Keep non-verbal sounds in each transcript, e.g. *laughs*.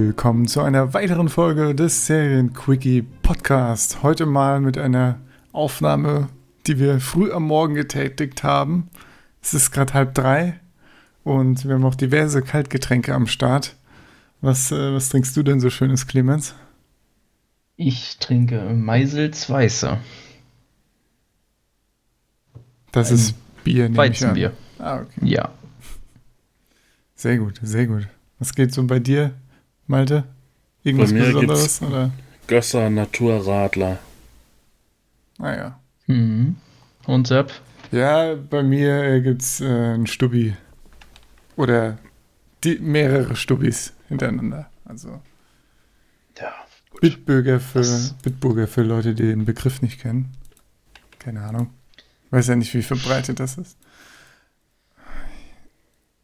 Willkommen zu einer weiteren Folge des Serien-Quickie Podcast. Heute mal mit einer Aufnahme, die wir früh am Morgen getätigt haben. Es ist gerade halb drei und wir haben auch diverse Kaltgetränke am Start. Was, äh, was trinkst du denn so schönes, Clemens? Ich trinke Meisels Weiße. Das Ein ist Bier, nehme. Weizenbier. Ah, okay. Ja. Sehr gut, sehr gut. Was geht so bei dir, Malte? Irgendwas Bei mir Besonderes? Oder? Gösser Naturradler. Naja. Mhm. Und Sepp? Ja, bei mir äh, gibt es äh, einen Stubbi. Oder die, mehrere Stubbis hintereinander. Also Ja. Bitburger für, Das- Bitburger für Leute, die den Begriff nicht kennen. Keine Ahnung. Weiß ja nicht, wie verbreitet das ist.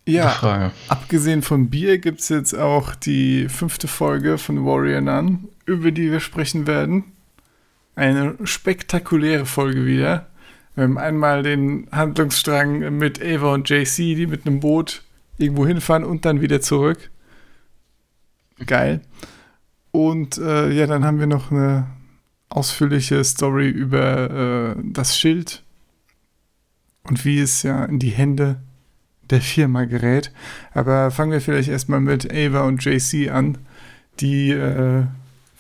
Ja, Frage. abgesehen von Bier gibt es jetzt auch die fünfte Folge von Warrior Nun, über die wir sprechen werden. Eine spektakuläre Folge wieder. Wir haben einmal den Handlungsstrang mit Ava und JC, die mit einem Boot irgendwo hinfahren und dann wieder zurück. Geil. Und äh, ja, dann haben wir noch eine ausführliche Story über äh, das Schild und wie es ja in die Hände der Firma gerät. Aber fangen wir vielleicht erstmal mit Ava und JC an. Die äh,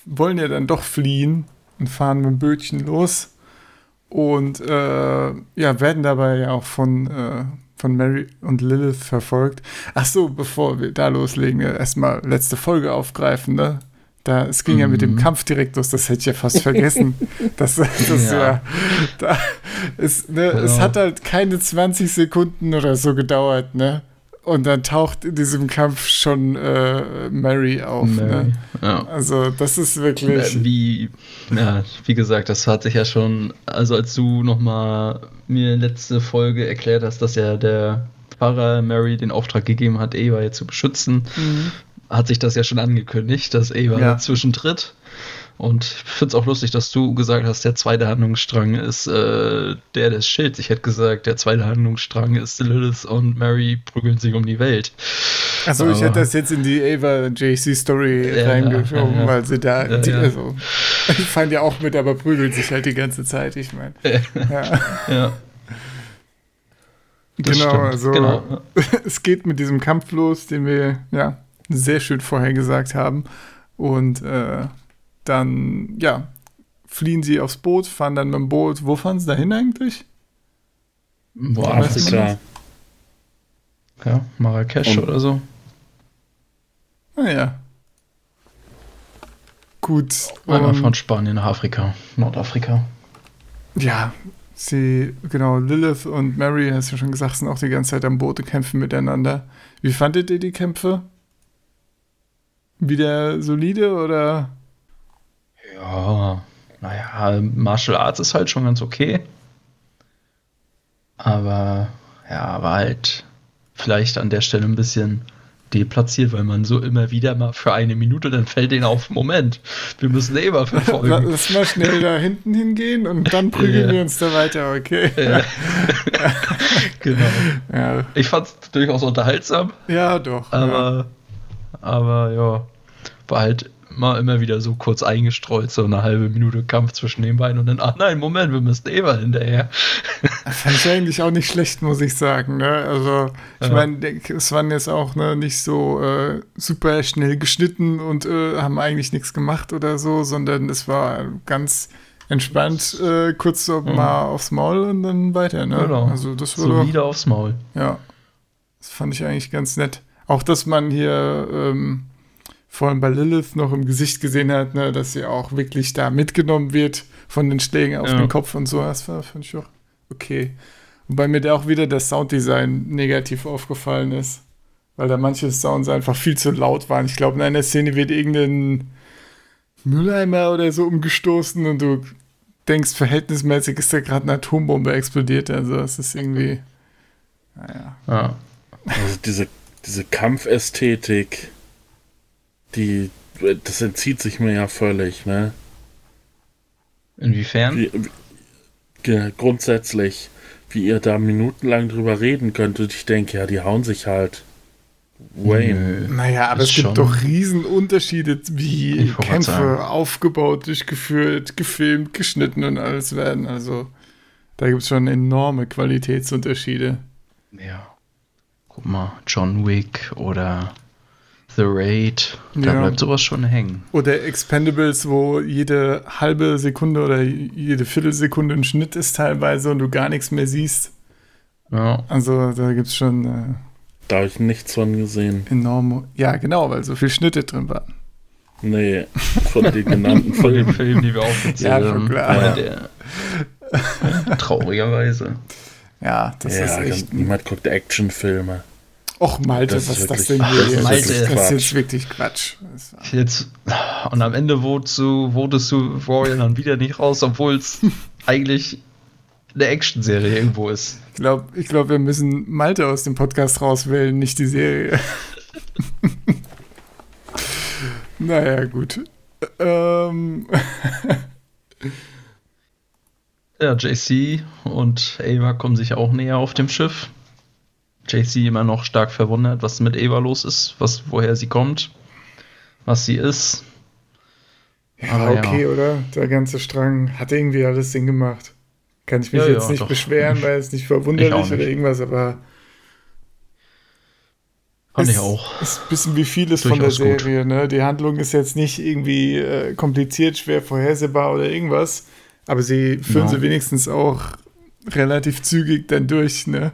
wollen ja dann doch fliehen und fahren mit dem Bötchen los. Und äh, ja, werden dabei ja auch von, äh, von Mary und Lilith verfolgt. Ach so, bevor wir da loslegen, erstmal letzte Folge aufgreifen, ne? Da, es ging ja mit dem Mhm. Kampf direkt los, das hätte ich ja fast vergessen. *laughs* Das, das Ja. ja. da, es, ne, es Genau. hat halt keine 20 Sekunden oder so gedauert, ne? Und dann taucht in diesem Kampf schon äh, Mary auf. Mary. Ne? Ja. Also, das ist wirklich. Äh, Wie, ja, wie gesagt, das hat sich ja schon, also als du nochmal mir letzte Folge erklärt hast, dass ja der Pfarrer Mary den Auftrag gegeben hat, Eva jetzt zu beschützen, Mhm. Hat sich das ja schon angekündigt, dass Ava Ja. dazwischen tritt. Und ich finde es auch lustig, dass du gesagt hast, der zweite Handlungsstrang ist äh, der des Schilds. Ich hätte gesagt, der zweite Handlungsstrang ist Lilith und Mary prügeln sich um die Welt. Also, ich hätte das jetzt in die Ava JC Story Ja, reingeschoben, ja, ja. weil sie da. Die, ja. Also, die *laughs* fallen ja auch mit, aber prügeln sich halt die ganze Zeit, ich meine. Ja, genau, stimmt. also. Genau. *laughs* es geht mit diesem Kampf los, den wir ja sehr schön vorher gesagt haben. Und äh, dann, ja, fliehen sie aufs Boot, fahren dann mit dem Boot. Wo fahren sie dahin eigentlich? Du Afrika. das? Ja, Marrakesch Und- oder so. Naja. Gut. Einmal und- von Spanien nach Afrika, Nordafrika. Ja, sie, genau, Lilith und Mary, hast du ja schon gesagt, sind auch die ganze Zeit am Boot und kämpfen miteinander. Wie fandet ihr die Kämpfe? Wieder solide oder? Ja, naja, Martial Arts ist halt schon ganz okay. Aber ja, war halt vielleicht an der Stelle ein bisschen deplatziert, weil man so immer wieder mal für eine Minute, dann fällt denen auf, Moment, wir müssen Eva La- verfolgen. Lass mal schnell da hinten hingehen und dann prügeln wir uns da weiter, okay? *laughs* Genau. Ja, Ich fand es durchaus unterhaltsam, ja doch. ja. Aber, ja, war halt mal immer wieder so kurz eingestreut, so eine halbe Minute Kampf zwischen den beiden und dann, ach nein, Moment, wir müssen Eva hinterher. *laughs* Fand ich eigentlich auch nicht schlecht, muss ich sagen. Ne? Also, ich Ja. meine, es waren jetzt auch ne, nicht so äh, super schnell geschnitten und äh, haben eigentlich nichts gemacht oder so, sondern es war ganz entspannt, äh, kurz so Mhm. mal aufs Maul und dann weiter. Ne? Genau. Also, das war doch, Solide aufs Maul. ja, das fand ich eigentlich ganz nett. Auch, dass man hier ähm, vor allem bei Lilith noch im Gesicht gesehen hat, ne, dass sie auch wirklich da mitgenommen wird von den Schlägen auf Ja. den Kopf und so. Das war, fand ich auch okay. Wobei mir da auch wieder das Sounddesign negativ aufgefallen ist. Weil da manche Sounds einfach viel zu laut waren. Ich glaube, in einer Szene wird irgendein Mülleimer oder so umgestoßen und du denkst, verhältnismäßig ist da gerade eine Atombombe explodiert. Also es ist irgendwie. Naja. Ja. Also diese, diese Kampfästhetik, die, das entzieht sich mir ja völlig, ne? Inwiefern? Wie, wie, grundsätzlich, wie ihr da minutenlang drüber reden könnt und ich denke, ja, die hauen sich halt. Wayne. Naja, aber es gibt schon- doch Riesenunterschiede, wie Kämpfe sagen. aufgebaut, durchgeführt, gefilmt, geschnitten und alles werden. Also da gibt es schon enorme Qualitätsunterschiede. Ja. Guck mal, John Wick oder The Raid. Da Ja. bleibt sowas schon hängen. Oder Expendables, wo jede halbe Sekunde oder jede Viertelsekunde ein Schnitt ist teilweise und du gar nichts mehr siehst. Ja. Also da gibt es schon äh, Da habe ich nichts von gesehen. enorme. Ja, genau, weil so viele Schnitte drin waren. Nee, von den genannten *laughs* Von den Filmen. Die wir aufgezählt Ja, haben. schon klar. Aber der, traurigerweise. Ja, das ja, ist echt. niemand guckt Actionfilme. Och, Malte, Das was ist das wirklich- denn hier das? Malte. Das, ist- das ist Quatsch. jetzt wirklich Quatsch. Jetzt, und am Ende wurdest du, wurdest du Warrior dann wieder nicht raus, obwohl es *laughs* eigentlich eine Action-Serie irgendwo ist. Ich glaube, ich glaub, wir müssen Malte aus dem Podcast rauswählen, nicht die Serie. *laughs* naja, gut. Ähm, *laughs* Ja, JC und Ava kommen sich auch näher auf dem Schiff. JC immer noch stark verwundert, was mit Ava los ist, was, woher sie kommt, was sie ist. ja, Aber ja. okay, oder? Der ganze Strang hat irgendwie alles Sinn gemacht. Kann ich mich Ja, jetzt ja, nicht doch. beschweren, weil es nicht Ich verwunderlich nicht. oder irgendwas, aber Fand ich auch. ist ein bisschen wie vieles von der Durchaus gut. Serie. Ne? Die Handlung ist jetzt nicht irgendwie äh, kompliziert, schwer vorhersehbar oder irgendwas, aber sie führen Ja. sie wenigstens auch relativ zügig dann durch. Ne?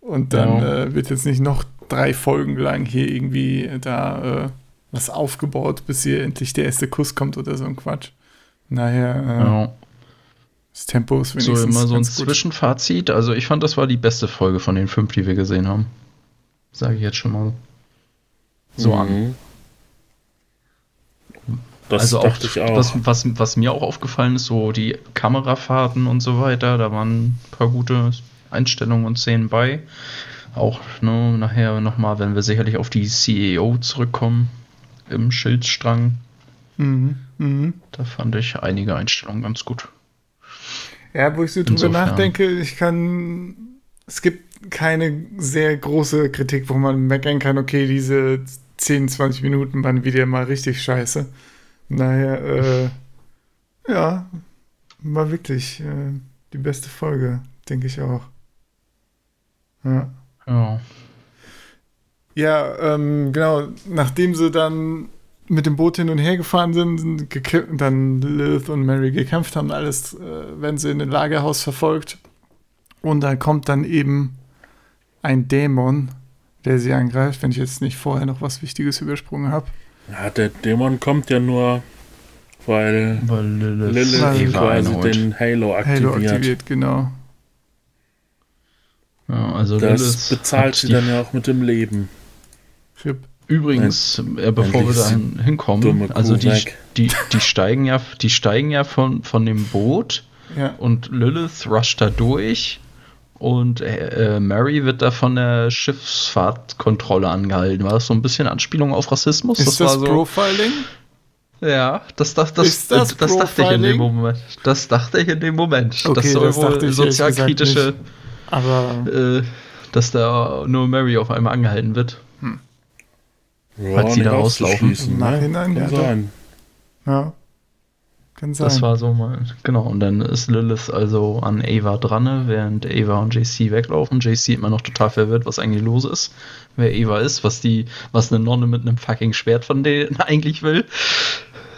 Und dann Ja. äh, wird jetzt nicht noch drei Folgen lang hier irgendwie da äh, was aufgebaut, bis hier endlich der erste Kuss kommt oder so ein Quatsch. Naja, äh, Ja. das Tempo ist So wenigstens immer so ein. Zwischenfazit. Also ich fand, das war die beste Folge von den fünf, die wir gesehen haben. Sage ich jetzt schon mal. So an. Das also auch, auch. Das, was, was mir auch aufgefallen ist, so die Kamerafahrten und so weiter, da waren ein paar gute Einstellungen und Szenen bei. Auch ne, nachher nochmal, wenn wir sicherlich auf die CEO zurückkommen, im Schildstrang, Mhm. Mhm. da fand ich einige Einstellungen ganz gut. Ja, wo ich so drüber nachdenke, ich kann. Es gibt keine sehr große Kritik, wo man meckern kann, okay, diese 10, 20 Minuten waren wieder mal richtig scheiße. Daher, äh, ja, war wirklich äh, die beste Folge, denke ich auch. Ja. Ja. Ja, ähm, genau. Nachdem sie dann mit dem Boot hin und her gefahren sind, dann Lilith und Mary gekämpft haben, alles äh, werden sie in ein Lagerhaus verfolgt. Und da kommt dann eben ein Dämon, der sie angreift, wenn ich jetzt nicht vorher noch was Wichtiges übersprungen habe. Ja, der Dämon kommt ja nur, weil Weil Lilith, Lilith quasi den Halo aktiviert. Halo aktiviert, genau. Ja, also Das Lilith bezahlt sie dann ja auch mit dem Leben. Übrigens, äh, bevor wir die hinkommen, also die, die, die steigen ja, die steigen ja von, von dem Boot Ja. und Lilith rusht da durch und äh, äh, Mary wird da von der Schiffsfahrtkontrolle angehalten. War das so ein bisschen Anspielung auf Rassismus? Ist das, war so, Profiling? ja, das, das, das, Ist das das, dachte ich in dem? Moment. Das dachte ich in dem Moment. Okay, das soll das wohl dachte ich ehrlich gesagt sozialkritische, Aber äh, dass da nur Mary auf einmal angehalten wird. Ja, Falls sie da rauslaufen. auszuschließen, Im ne? Nachhinein, Kann ja, sein. ja. Kann sein. Das war so mal, genau. Und dann ist Lilith also an Ava dran, während Ava und JC weglaufen. JC immer noch total verwirrt, was eigentlich los ist, wer Ava ist, was die, was eine Nonne mit einem fucking Schwert von denen *laughs* eigentlich will.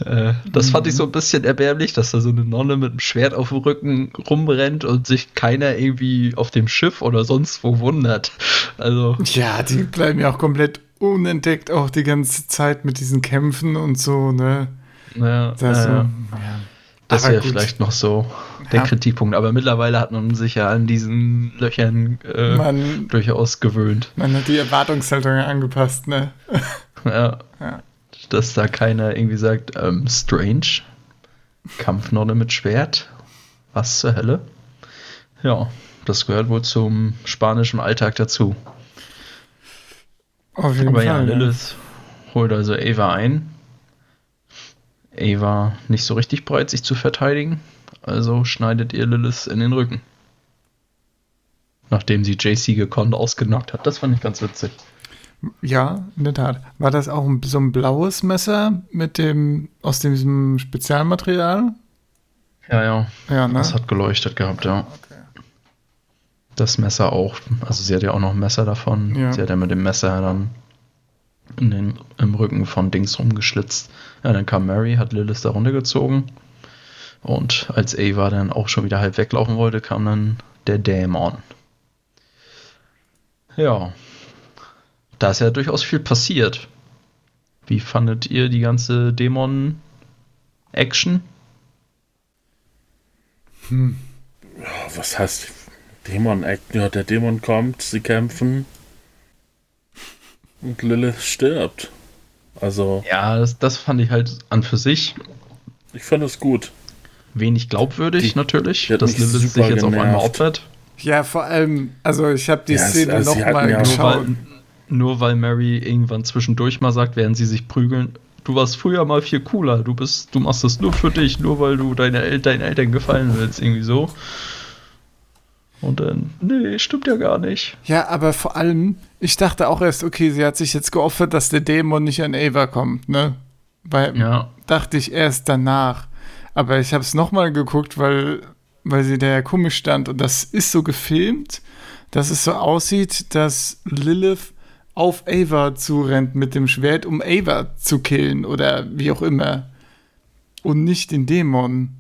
Äh, das fand ich so ein bisschen erbärmlich, dass da so eine Nonne mit einem Schwert auf dem Rücken rumrennt und sich keiner irgendwie auf dem Schiff oder sonst wo wundert. Also, Ja, die bleiben ja auch komplett unentdeckt, auch die ganze Zeit mit diesen Kämpfen und so, ne? Naja, Das, äh, ja. Das wäre vielleicht noch so der Ja. Kritikpunkt. Aber mittlerweile hat man sich ja an diesen Löchern äh, Man, durchaus gewöhnt. man hat die Erwartungshaltung angepasst, ne? *laughs* Ja. Ja. Dass da keiner irgendwie sagt, ähm, strange. Kampfnonne mit Schwert. Was zur Hölle? Ja, das gehört wohl zum spanischen Alltag dazu. Auf jeden Aber Fall. ja, ne? Lilith holt also Ava ein. Ava nicht so richtig bereit, sich zu verteidigen. Also schneidet ihr Lilith in den Rücken. Nachdem sie JC gekonnt ausgenockt hat. Das fand ich ganz witzig. Ja, in der Tat. War das auch ein, so ein blaues Messer mit dem, aus diesem Spezialmaterial? Ja, ja. Ja, ne? Das hat geleuchtet gehabt, ja. Okay. Das Messer auch. Also sie hat ja auch noch ein Messer davon. Ja. Sie hat ja mit dem Messer dann in den, im Rücken von Dings rumgeschlitzt. Ja, dann kam Mary, hat Lilith da runtergezogen. Und als Ava dann auch schon wieder halb weglaufen wollte, kam dann der Dämon. Ja. Da ist ja durchaus viel passiert. Wie fandet ihr die ganze Dämon-Action? Oh, was heißt Dämon? Act- Ja, der Dämon kommt, sie kämpfen. Und Lilith stirbt. Also, Ja, das, das fand ich halt an für sich ich fand es gut. wenig glaubwürdig Die- natürlich, die dass Lilith sich jetzt auf einmal opfert. Ja, vor allem, also ich habe die Ja, Szene also nochmal ja- Nur geschaut. weil, nur weil Mary irgendwann zwischendurch mal sagt, während sie sich prügeln, du warst früher mal viel cooler, du bist, du machst das nur für dich, nur weil du deine El deinen Eltern gefallen willst, irgendwie so. Und dann, nee, stimmt ja gar nicht. Ja, aber vor allem, ich dachte auch erst, okay, sie hat sich jetzt geopfert, dass der Dämon nicht an Ava kommt, ne? Weil, Ja, dachte ich erst danach. Aber ich habe es nochmal geguckt, weil, weil sie da ja komisch stand. Und das ist so gefilmt, dass es so aussieht, dass Lilith auf Ava zurennt mit dem Schwert, um Ava zu killen oder wie auch immer. Und nicht den Dämon.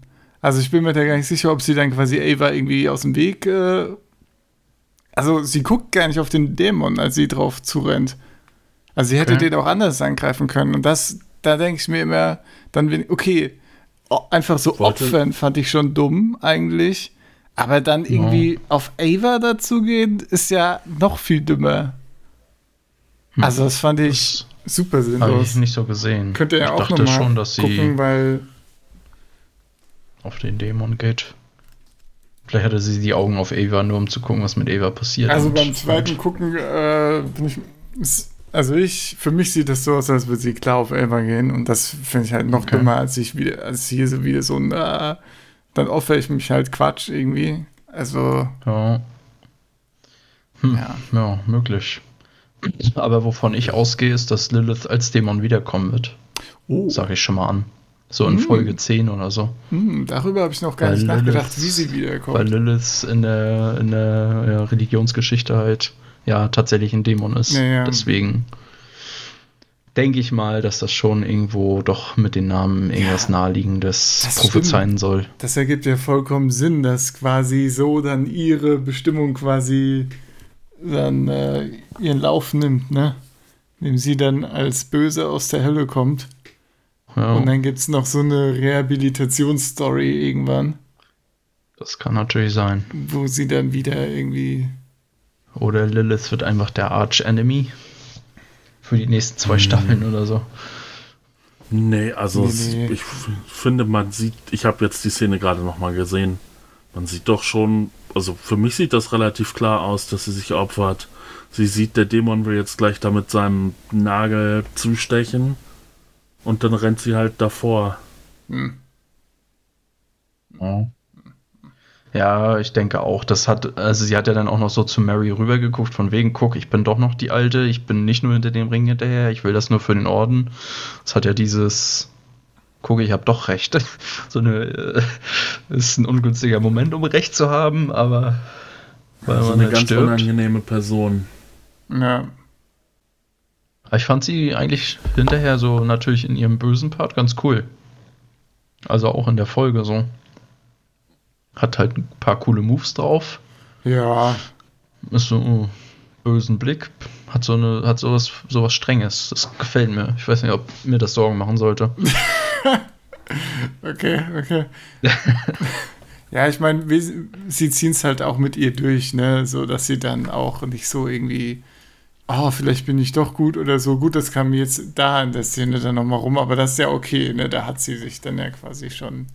Also ich bin mir da gar nicht sicher, ob sie dann quasi Ava irgendwie aus dem Weg. Äh also sie guckt gar nicht auf den Dämon, als sie drauf zurennt. Also sie hätte Okay. den auch anders angreifen können. Und das, da denke ich mir immer, dann bin okay, o- einfach so Wollte- opfern fand ich schon dumm eigentlich. Aber dann irgendwie auf Ava dazugehen, ist ja noch viel dümmer. Also das fand ich das super habe ich sinnlos. nicht so gesehen. Könnt ihr ja ich auch dachte noch mal schon, dass sie gucken, weil auf den Dämon geht. Vielleicht hatte sie die Augen auf Ava, nur um zu gucken, was mit Ava passiert. Also Und- beim zweiten Gucken äh, bin ich. Also ich, für mich sieht das so aus, als würde sie klar auf Elva gehen und das finde ich halt noch Okay. dümmer, als ich wieder, als hier so wieder so ein, äh, dann opfer ich mich halt Quatsch irgendwie. Also, Ja. Hm, ja. ja, möglich. Aber wovon ich ausgehe, ist, dass Lilith als Dämon wiederkommen wird. Oh, Sag ich schon mal an. So in Hm. Folge 10 oder so. hm, darüber habe ich noch gar Weil nicht nachgedacht, Lilith- wie sie wiederkommt. Weil Lilith in der, in der ja, Religionsgeschichte halt ja tatsächlich ein Dämon ist. Ja, ja. Deswegen denke ich mal, dass das schon irgendwo doch mit den Namen irgendwas Naheliegendes das prophezeien soll. Das ergibt ja vollkommen Sinn, dass quasi so dann ihre Bestimmung quasi dann äh, ihren Lauf nimmt, ne? Indem sie dann als Böse aus der Hölle kommt. Ja, Und dann gibt es noch so eine Rehabilitationsstory irgendwann, das kann natürlich sein. wo sie dann wieder irgendwie. Oder Lilith wird einfach der Arch-Enemy für die nächsten zwei Staffeln oder so. Nee, also Nee, nee. ich finde, man sieht, ich habe jetzt die Szene gerade nochmal gesehen. Man sieht doch schon, also für mich sieht das relativ klar aus, dass sie sich opfert. Sie sieht, der Dämon will jetzt gleich da mit seinem Nagel zustechen. Und dann rennt sie halt davor. Hm. Ja. Ja, ich denke auch. Das hat, also sie hat ja dann auch noch so zu Mary rübergeguckt, von wegen, guck, ich bin doch noch die Alte, ich bin nicht nur hinter dem Ring hinterher, ich will das nur für den Orden. Das hat ja dieses, guck, ich habe doch recht. *laughs* So eine, äh, ist ein ungünstiger Moment, um recht zu haben, aber weil Also man eine halt ganz stirbt. unangenehme Person. Ja. Aber ich fand sie eigentlich hinterher so natürlich in ihrem bösen Part ganz cool. Also auch in der Folge so. Hat halt ein paar coole Moves drauf. Ja. Ist so oh, bösen Blick. Hat so eine, hat sowas, sowas Strenges. Das gefällt mir. Ich weiß nicht, ob mir das Sorgen machen sollte. *laughs* Okay, okay. ja, ich meine, sie ziehen es halt auch mit ihr durch, ne? So dass sie dann auch nicht so irgendwie. Oh, vielleicht bin ich doch gut oder so. Gut, das kam mir jetzt da in der Szene dann nochmal rum, aber das ist ja okay, ne? Da hat sie sich dann ja quasi schon.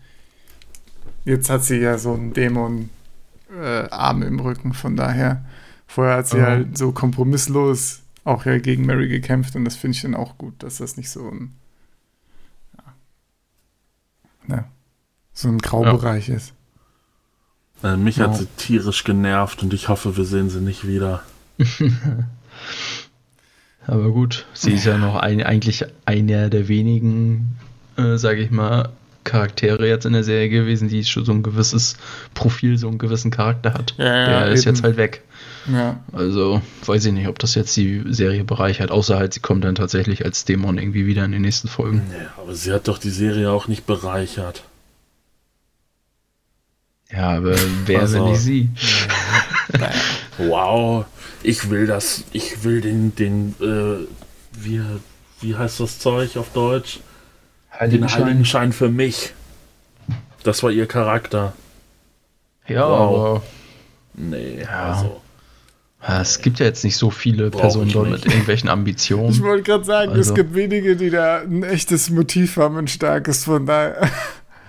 Jetzt hat sie ja so einen Dämon-Arm äh, Arm im Rücken, von daher. Vorher hat sie Ja. halt so kompromisslos auch ja gegen Mary gekämpft und das finde ich dann auch gut, dass das nicht so ein. Ja, ne, so ein Graubereich ist. Äh, mich Ja. hat sie tierisch genervt und ich hoffe, wir sehen sie nicht wieder. *laughs* Aber gut, sie ist ja noch ein, eigentlich einer der wenigen, äh, sage ich mal, Charaktere jetzt in der Serie gewesen, die schon so ein gewisses Profil, so einen gewissen Charakter hat. Ja, ja, der ist eben. jetzt halt weg. Ja. Also weiß ich nicht, ob das jetzt die Serie bereichert, außer halt, sie kommt dann tatsächlich als Dämon irgendwie wieder in den nächsten Folgen. Nee, aber sie hat doch die Serie auch nicht bereichert. Ja, aber wer, Also- wenn nicht sie? *laughs* Wow, ich will das, ich will den, den, äh, wie, wie heißt das Zeug auf Deutsch? Den Heiligenschein für mich. Das war ihr Charakter. Ja, Wow. aber Nee, Ja. also. es gibt ja jetzt nicht so viele Brauch Personen ich dort mit irgendwelchen Ich Ambitionen. wollte gerade sagen, es Also- gibt wenige, die da ein echtes Motiv haben, ein starkes, von daher.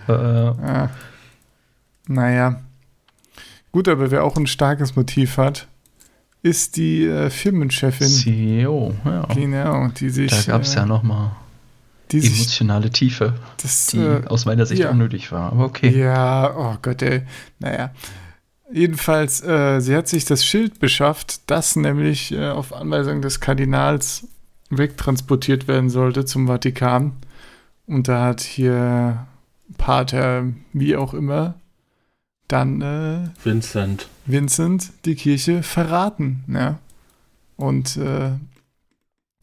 Äh, Ja. Naja. Gut, aber wer auch ein starkes Motiv hat, ist die äh, Firmenchefin. CEO, ja. Genau, die sich. Da gab es äh, ja nochmal die sich emotionale Tiefe, das, die äh, aus meiner Sicht ja. unnötig war. Aber okay. Ja, oh Gott, ey. Naja. Jedenfalls, äh, sie hat sich das Schild beschafft, das nämlich äh, auf Anweisung des Kardinals wegtransportiert werden sollte zum Vatikan. Und da hat hier Pater, wie auch immer, dann äh, Vincent. Vincent die Kirche verraten. Ja? Und äh,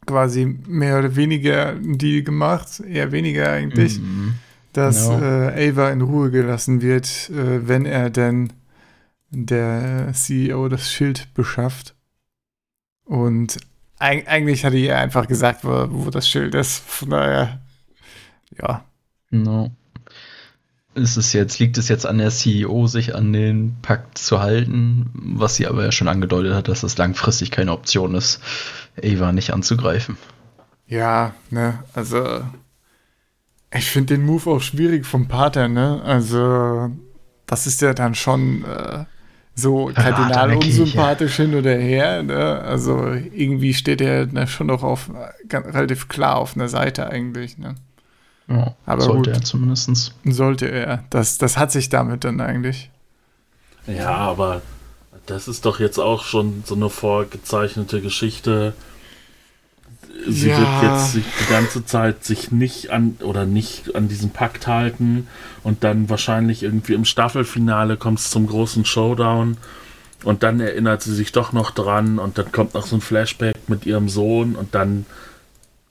quasi mehr oder weniger einen Deal gemacht, eher weniger eigentlich Mhm. dass Ja. äh, Ava in Ruhe gelassen wird, äh, wenn er denn der CEO das Schild beschafft. Und eig eigentlich hatte er einfach gesagt, wo, wo das Schild ist. Von daher, ja. No. Ist es jetzt, liegt es jetzt an der CEO, sich an den Pakt zu halten, was sie aber ja schon angedeutet hat, dass es langfristig keine Option ist, Ava nicht anzugreifen. Ja, ne, also ich finde den Move auch schwierig vom Pater, ne? Also, das ist ja dann schon äh, so kardinal unsympathisch hin oder her, ne? Also, irgendwie steht er da schon noch auf ganz, relativ klar auf einer Seite eigentlich, ne? Ja, Aber sollte gut. er zumindest. Sollte er. Das, das hat sich damit dann eigentlich. Ja, aber das ist doch jetzt auch schon so eine vorgezeichnete Geschichte. Sie Ja. wird jetzt sich die ganze Zeit sich nicht an oder nicht an diesen Pakt halten und dann wahrscheinlich irgendwie im Staffelfinale kommt es zum großen Showdown und dann erinnert sie sich doch noch dran und dann kommt noch so ein Flashback mit ihrem Sohn und dann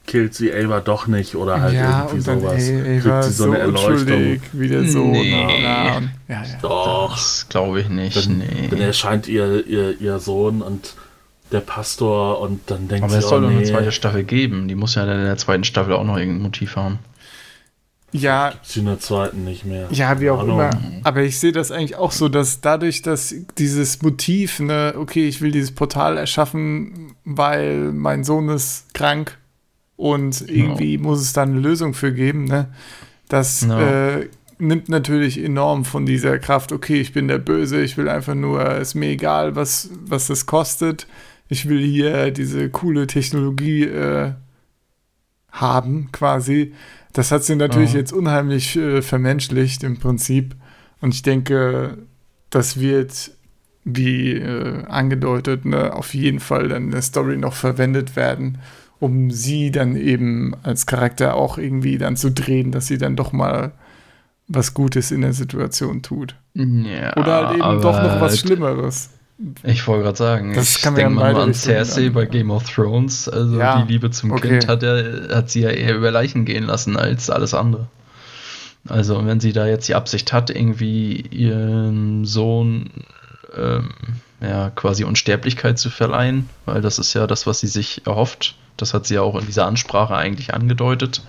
killt sie Ava doch nicht oder halt irgendwie sowas. ey, Kriegt sie so eine Erleuchtung. wieder so. Nee. Na, na, und, ja, ja. Doch. Das glaube ich nicht. Dann, nee. dann erscheint ihr, ihr, ihr Sohn und der Pastor und dann denkt aber sie, es soll oh, doch eine nee, zweite Staffel geben. Die muss ja dann in der zweiten Staffel auch noch irgendein Motiv haben. ja, sie in der zweiten nicht mehr. Ja, wie auch Keine immer. Ahnung. Aber ich sehe das eigentlich auch so, dass dadurch, dass dieses Motiv, ne, okay, ich will dieses Portal erschaffen, weil mein Sohn ist krank und irgendwie muss es da eine Lösung für geben, ne? Das Ja. äh, nimmt natürlich enorm von dieser Kraft, okay, ich bin der Böse, ich will einfach nur, ist mir egal, was, was das kostet. Ich will hier diese coole Technologie äh, haben, quasi. Das hat sie natürlich Ja. jetzt unheimlich äh, vermenschlicht im Prinzip. Und ich denke, das wird, wie äh, angedeutet, ne, auf jeden Fall dann in der Story noch verwendet werden, um sie dann eben als Charakter auch irgendwie dann zu drehen, dass sie dann doch mal was Gutes in der Situation tut. Ja, Oder halt eben doch noch was Schlimmeres. Ich wollte gerade sagen, Das ich kann man ja denke mal an Cersei dann- bei Game of Thrones. Also Ja, die Liebe zum okay. Kind hat, er, hat sie ja eher über Leichen gehen lassen als alles andere. Also wenn sie da jetzt die Absicht hat, irgendwie ihren Sohn ähm, ja, quasi Unsterblichkeit zu verleihen, weil das ist ja das, was sie sich erhofft. Das hat sie ja auch in dieser Ansprache eigentlich angedeutet,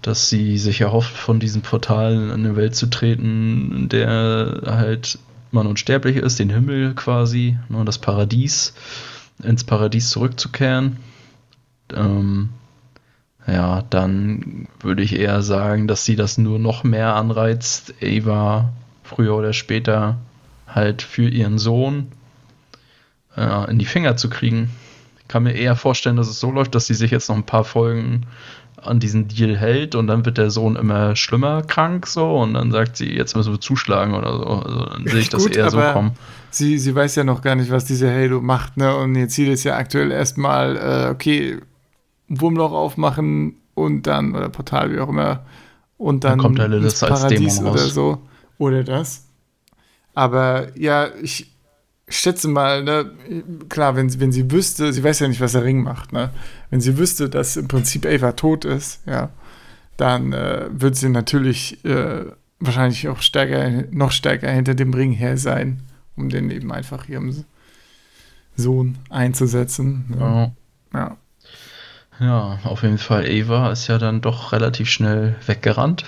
dass sie sich erhofft, von diesem Portal in eine Welt zu treten, in der halt man unsterblich ist, den Himmel quasi, ne, das Paradies, ins Paradies zurückzukehren. Ähm, ja, dann würde ich eher sagen, dass sie das nur noch mehr anreizt, Ava früher oder später halt für ihren Sohn äh, in die Finger zu kriegen. Ich kann mir eher vorstellen, dass es so läuft, dass sie sich jetzt noch ein paar Folgen an diesen Deal hält und dann wird der Sohn immer schlimmer krank so und dann sagt sie, jetzt müssen wir zuschlagen oder so. Also dann sehe ich das Gut, eher so kommen. Sie, sie weiß ja noch gar nicht, was diese Halo macht, ne? Und jetzt sieht es ja aktuell erstmal, äh, okay, Wurmloch aufmachen und dann, oder Portal, wie auch immer, und dann, Dann kommt der Lilith als Dämon oder raus. so. Oder das. Aber ja, ich schätze mal, ne, klar, wenn, sie- wenn sie wüsste, sie weiß ja nicht, was der Ring macht, ne? Wenn sie wüsste, dass im Prinzip Ava tot ist, ja, dann äh, wird sie natürlich äh, wahrscheinlich auch stärker, noch stärker hinter dem Ring her sein, um den eben einfach ihrem Sohn einzusetzen. Ne? Ja. Ja. Ja, auf jeden Fall. Eva ist ja dann doch relativ schnell weggerannt,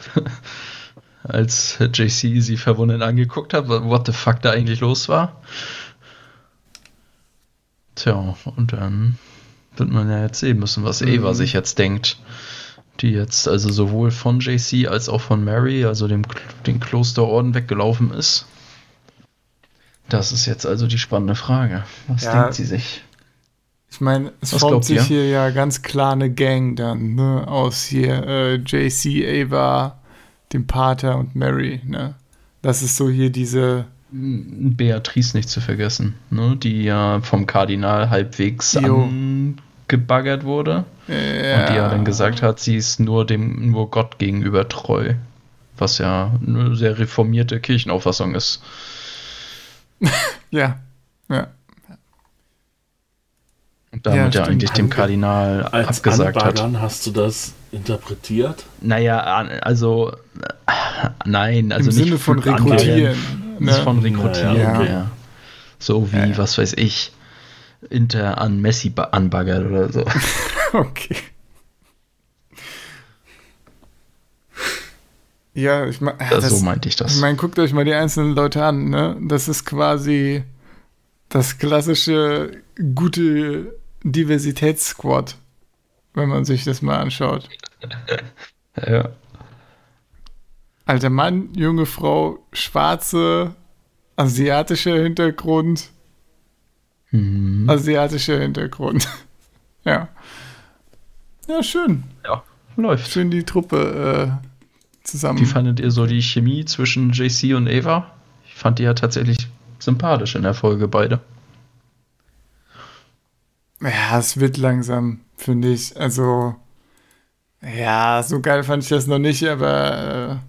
als JC sie verwundert angeguckt hat, what the fuck da eigentlich los war. Tja, und dann wird man ja jetzt sehen müssen, was Eva Mhm. sich jetzt denkt. Die jetzt also sowohl von JC als auch von Mary, also dem den Klosterorden, weggelaufen ist. Das ist jetzt also die spannende Frage. Was Ja. denkt sie sich? Ich meine, es Was formt sich ihr? hier ja ganz klar eine Gang dann, ne? Aus hier äh, JC, Ava, dem Pater und Mary, ne? Das ist so hier diese. Beatrice nicht zu vergessen, ne? die ja vom Kardinal halbwegs Jo. angebaggert wurde Äh, und die ja dann gesagt hat, sie ist nur dem nur Gott gegenüber treu, was ja eine sehr reformierte Kirchenauffassung ist. *laughs* Ja, ja. Und damit ja, stimmt. eigentlich dem Kardinal Als abgesagt hat. Anbaggern hast du das interpretiert? Naja, also äh, nein, also Im nicht Sinne von rekrutieren. Ne? von rekrutieren, Ja, okay. ja. So wie, Ja, ja. was weiß ich, Inter an Messi ba- anbaggert oder so. *laughs* Okay. Ja, ich meine, ja, so meinte ich das. Ich meine, guckt euch mal die einzelnen Leute an, ne? Das ist quasi das klassische gute Diversitätssquad, wenn man sich das mal anschaut. *laughs* ja. Alter Mann, junge Frau, schwarze, asiatischer Hintergrund, Mhm. asiatischer Hintergrund. *laughs* ja. Ja, schön. ja, läuft. Schön die Truppe äh, zusammen. Wie fandet ihr so die Chemie zwischen JC und Eva? Ich fand die ja tatsächlich sympathisch in der Folge beide. Ja, es wird langsam, finde ich. Also, ja, so geil fand ich das noch nicht, aber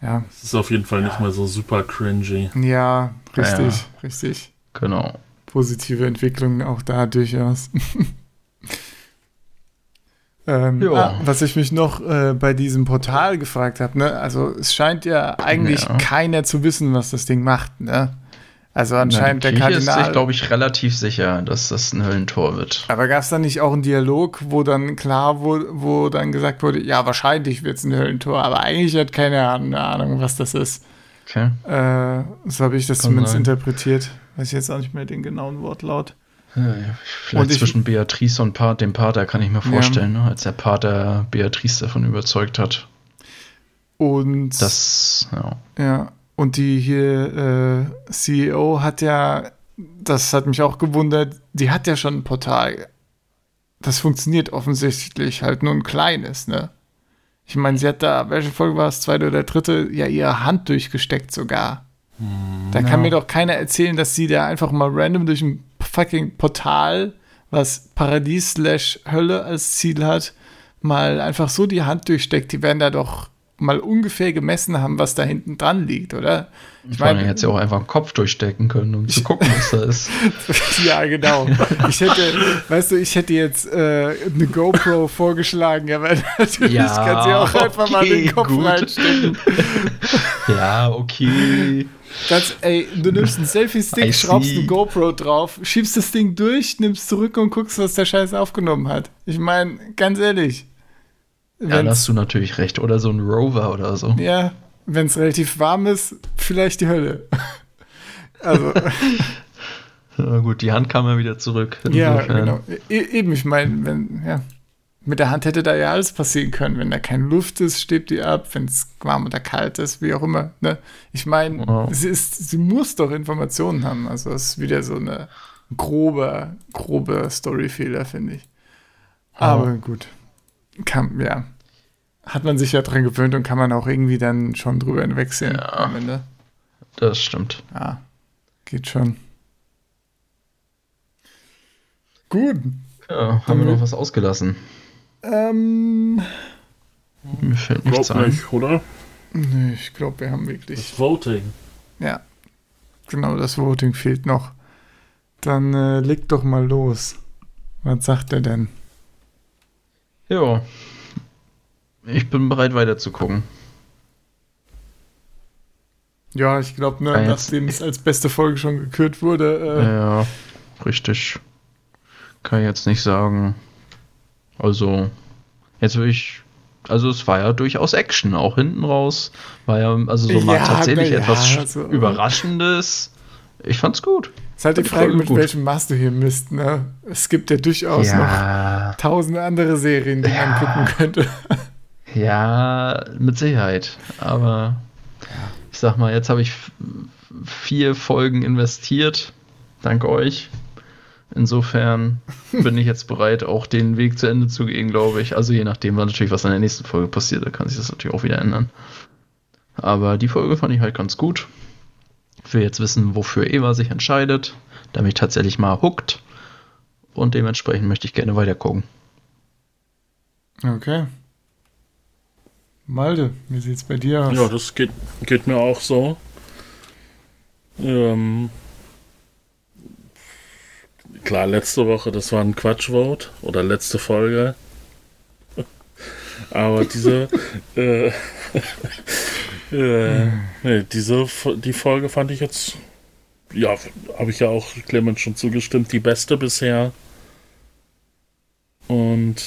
äh, ja, Es ist auf jeden Fall nicht mehr so super cringy. ja, richtig, Ja. richtig. Genau. Positive Entwicklung auch da durchaus. *laughs* ähm, Ja. ah, was ich mich noch äh, bei diesem Portal gefragt habe, ne? Also es scheint ja eigentlich Ja. keiner zu wissen, was das Ding macht, ne? Also anscheinend die der Kirche ist Kardinal. sich, glaube ich, relativ sicher, dass das ein Höllentor wird. Aber gab es da nicht auch einen Dialog, wo dann klar wurde, wo dann gesagt wurde, ja, wahrscheinlich wird es ein Höllentor, aber eigentlich hat keiner eine Ahnung, was das ist. Okay. Äh, so habe ich das Kann zumindest sein. interpretiert. Weiß jetzt auch nicht mehr den genauen Wortlaut. Ja, ja, Vielleicht ich- zwischen Beatrice und Pat, dem Pater kann ich mir vorstellen, ne? als der Pater Beatrice davon überzeugt hat. Und Das, ja. ja, und die hier äh, CEO hat ja, das hat mich auch gewundert, die hat ja schon ein Portal. Das funktioniert offensichtlich halt nur ein kleines, ne? Ich meine, sie hat da, welche Folge war es, zweite oder dritte, ja ihre Hand durchgesteckt sogar. Da kann Ja. mir doch keiner erzählen, dass sie da einfach mal random durch ein fucking Portal, was Paradies slash Hölle als Ziel hat, mal einfach so die Hand durchsteckt. Die werden da doch mal ungefähr gemessen haben, was da hinten dran liegt, oder? Ich meine, hätte sie auch einfach einen Kopf durchstecken können, um zu gucken, was da ist. *laughs* ja, genau. Ich hätte, weißt du, ich hätte jetzt äh, eine GoPro *laughs* vorgeschlagen, aber natürlich Ja, kann sie auch einfach mal okay, den Kopf gut. reinstecken. *laughs* Ja, okay. Das, ey, du nimmst einen Selfie-Stick, schraubst eine GoPro drauf, schiebst das Ding durch, nimmst zurück und guckst, was der Scheiß aufgenommen hat. Ich meine, ganz ehrlich. Ja, da hast du natürlich recht. Oder so ein Rover oder so. ja, wenn es relativ warm ist, vielleicht die Hölle. *laughs* Also, Na gut, die Hand kam ja wieder zurück. ja, Insofern. genau. E eben, ich meine, wenn, ja. Mit der Hand hätte da ja alles passieren können. Wenn da keine Luft ist, steht die ab. Wenn es warm oder kalt ist, wie auch immer. Ne? Ich meine, Wow. sie, ist, sie muss doch Informationen haben. Also es ist wieder so eine grobe, grobe Storyfehler, finde ich. Aber gut. Kann, ja. Hat man sich ja dran gewöhnt und kann man auch irgendwie dann schon drüber hinwegsehen Ja. am Ende. Das stimmt. Ja, geht schon. Gut. Ja, haben wir noch was ausgelassen? Ähm, Mir fällt nichts Glaub ein. nicht, oder? nee, ich glaube, wir haben wirklich. Das Voting. Ja. Genau, das Voting fehlt noch. Dann äh, leg doch mal los. Was sagt er denn? Ja. Ich bin bereit weiterzugucken. Ja, ich glaube, ne, Ah, jetzt- nachdem es als beste Folge schon gekürt wurde, äh, Ja, richtig. Kann ich jetzt nicht sagen. Also, jetzt will ich. Also, es war ja durchaus Action, auch hinten raus. War ja, also so mal Ja, tatsächlich ja, etwas also- Überraschendes. Ich fand's gut. ist halt die Frage, mit gut. welchem Maß du hier misst, ne? Es gibt ja durchaus noch Ja, tausende andere Serien, die man Ja. gucken könnte. ja, mit Sicherheit. Aber ich sag mal, jetzt habe ich vier Folgen investiert. Dank euch. Insofern *laughs* bin ich jetzt bereit, auch den Weg zu Ende zu gehen, glaube ich. Also je nachdem, was natürlich, was in der nächsten Folge passiert, da kann sich das natürlich auch wieder ändern. Aber die Folge fand ich halt ganz gut. Ich will jetzt wissen, wofür Eva sich entscheidet, damit ich tatsächlich mal huckt. Und dementsprechend möchte ich gerne weiter gucken. Okay. Malde, wie sieht's bei dir aus? Ja, das geht, geht mir auch so. Ähm, klar, letzte Woche, das war ein Quatschvote oder letzte Folge. *laughs* Aber diese, äh, äh, nee, diese, die Folge fand ich jetzt, ja, habe ich ja auch Clemens schon zugestimmt, die beste bisher. Und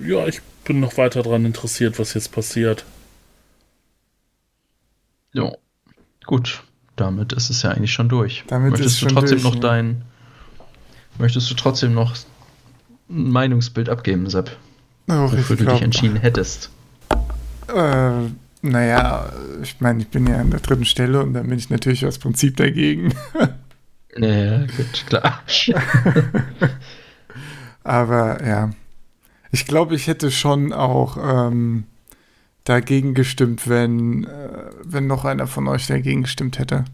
ja, ich bin noch weiter daran interessiert, was jetzt passiert. Ja, gut. Damit ist es ja eigentlich schon durch. Damit ist möchtest es du schon trotzdem durch, noch ja. dein. Möchtest du trotzdem noch ein Meinungsbild abgeben, Sepp? Oh, Wofür ich du dich entschieden hättest? Äh, naja, ich meine, ich bin ja an der dritten Stelle und dann bin ich natürlich aus Prinzip dagegen. *laughs* Naja, gut, klar. *laughs* Aber ja, ich glaube, ich hätte schon auch ähm, dagegen gestimmt, wenn, äh, wenn noch einer von euch dagegen gestimmt hätte.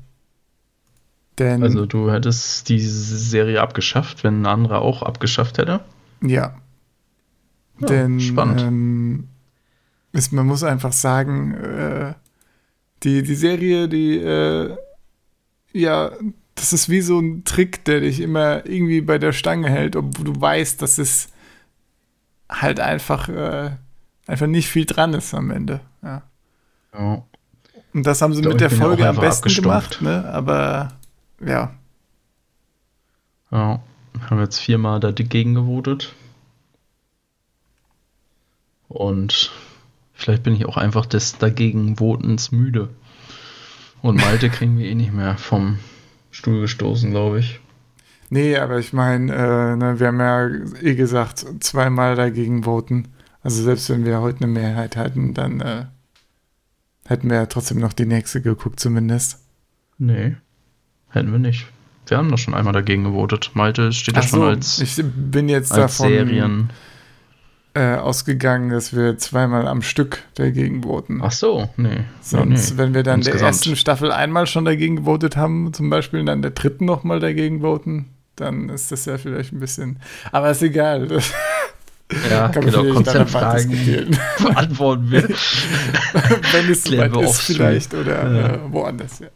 Denn, Also du hättest die Serie abgeschafft, wenn ein anderer auch abgeschafft hätte. ja. Ja, Denn spannend. ähm, ist, man muss einfach sagen, äh, die, die Serie, die, äh, ja, das ist wie so ein Trick, der dich immer irgendwie bei der Stange hält, obwohl du weißt, dass es halt einfach, äh, einfach nicht viel dran ist am Ende. Ja. Ja. Und das haben sie mit der Folge am besten abgestumpft. gemacht, ne? Aber ja, ja. Haben jetzt viermal dagegen gewotet. Und vielleicht bin ich auch einfach des dagegen Votens müde. Und Malte *laughs* kriegen wir eh nicht mehr vom Stuhl gestoßen, glaube ich. nee, aber ich meine, äh, ne, wir haben ja eh gesagt, zweimal dagegen voten. Also selbst wenn wir heute eine Mehrheit hatten, dann äh, hätten wir ja trotzdem noch die nächste geguckt zumindest. Nee, hätten wir nicht. Wir haben doch schon einmal dagegen gewotet. Malte steht ja Ach schon so, als, ich bin jetzt als davon Serien. Äh, ausgegangen, dass wir zweimal am Stück dagegen voten. Ach so, nee. Sonst, nee, wenn wir dann der Insgesamt. ersten Staffel einmal schon dagegen gewotet haben, zum Beispiel, und dann der dritten nochmal dagegen voten, dann ist das ja vielleicht ein bisschen. Aber ist egal. Das Ja, *laughs* kann genau, mal Konzeptfragen diskutieren. *laughs* beantworten wir. *laughs* wenn es soweit wir ist, vielleicht, oder Ja. äh, woanders, ja.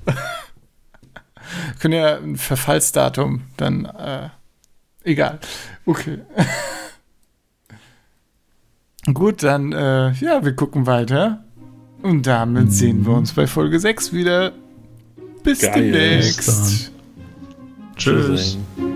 Können ja ein Verfallsdatum dann, äh, egal. Okay. Gut, dann, äh, ja, wir gucken weiter. Und damit sehen wir uns bei Folge 6 wieder. Bis Geil. demnächst. Bis. Tschüss. Tschüss.